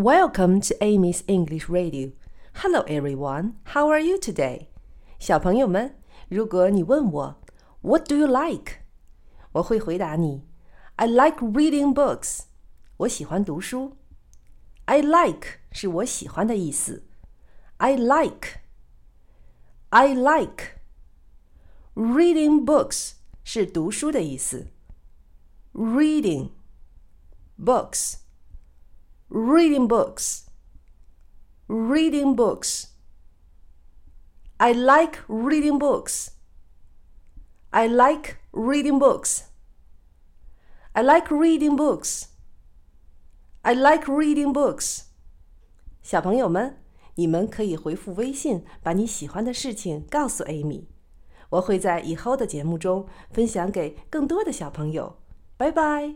Welcome to Amy's English Radio. Hello, everyone. How are you today? 小朋友们，如果你问我 What do you like？我会回答你 I like reading books. 我喜欢读书。I like 是我喜欢的意思。I like. I like. Reading books 是读书的意思。Reading books reading books, reading books. I like reading books. I like reading books. I like reading books. I like reading books. 小朋友们，你们可以回复微信，把你喜欢的事情告诉 Amy，我会在以后的节目中分享给更多的小朋友。拜拜。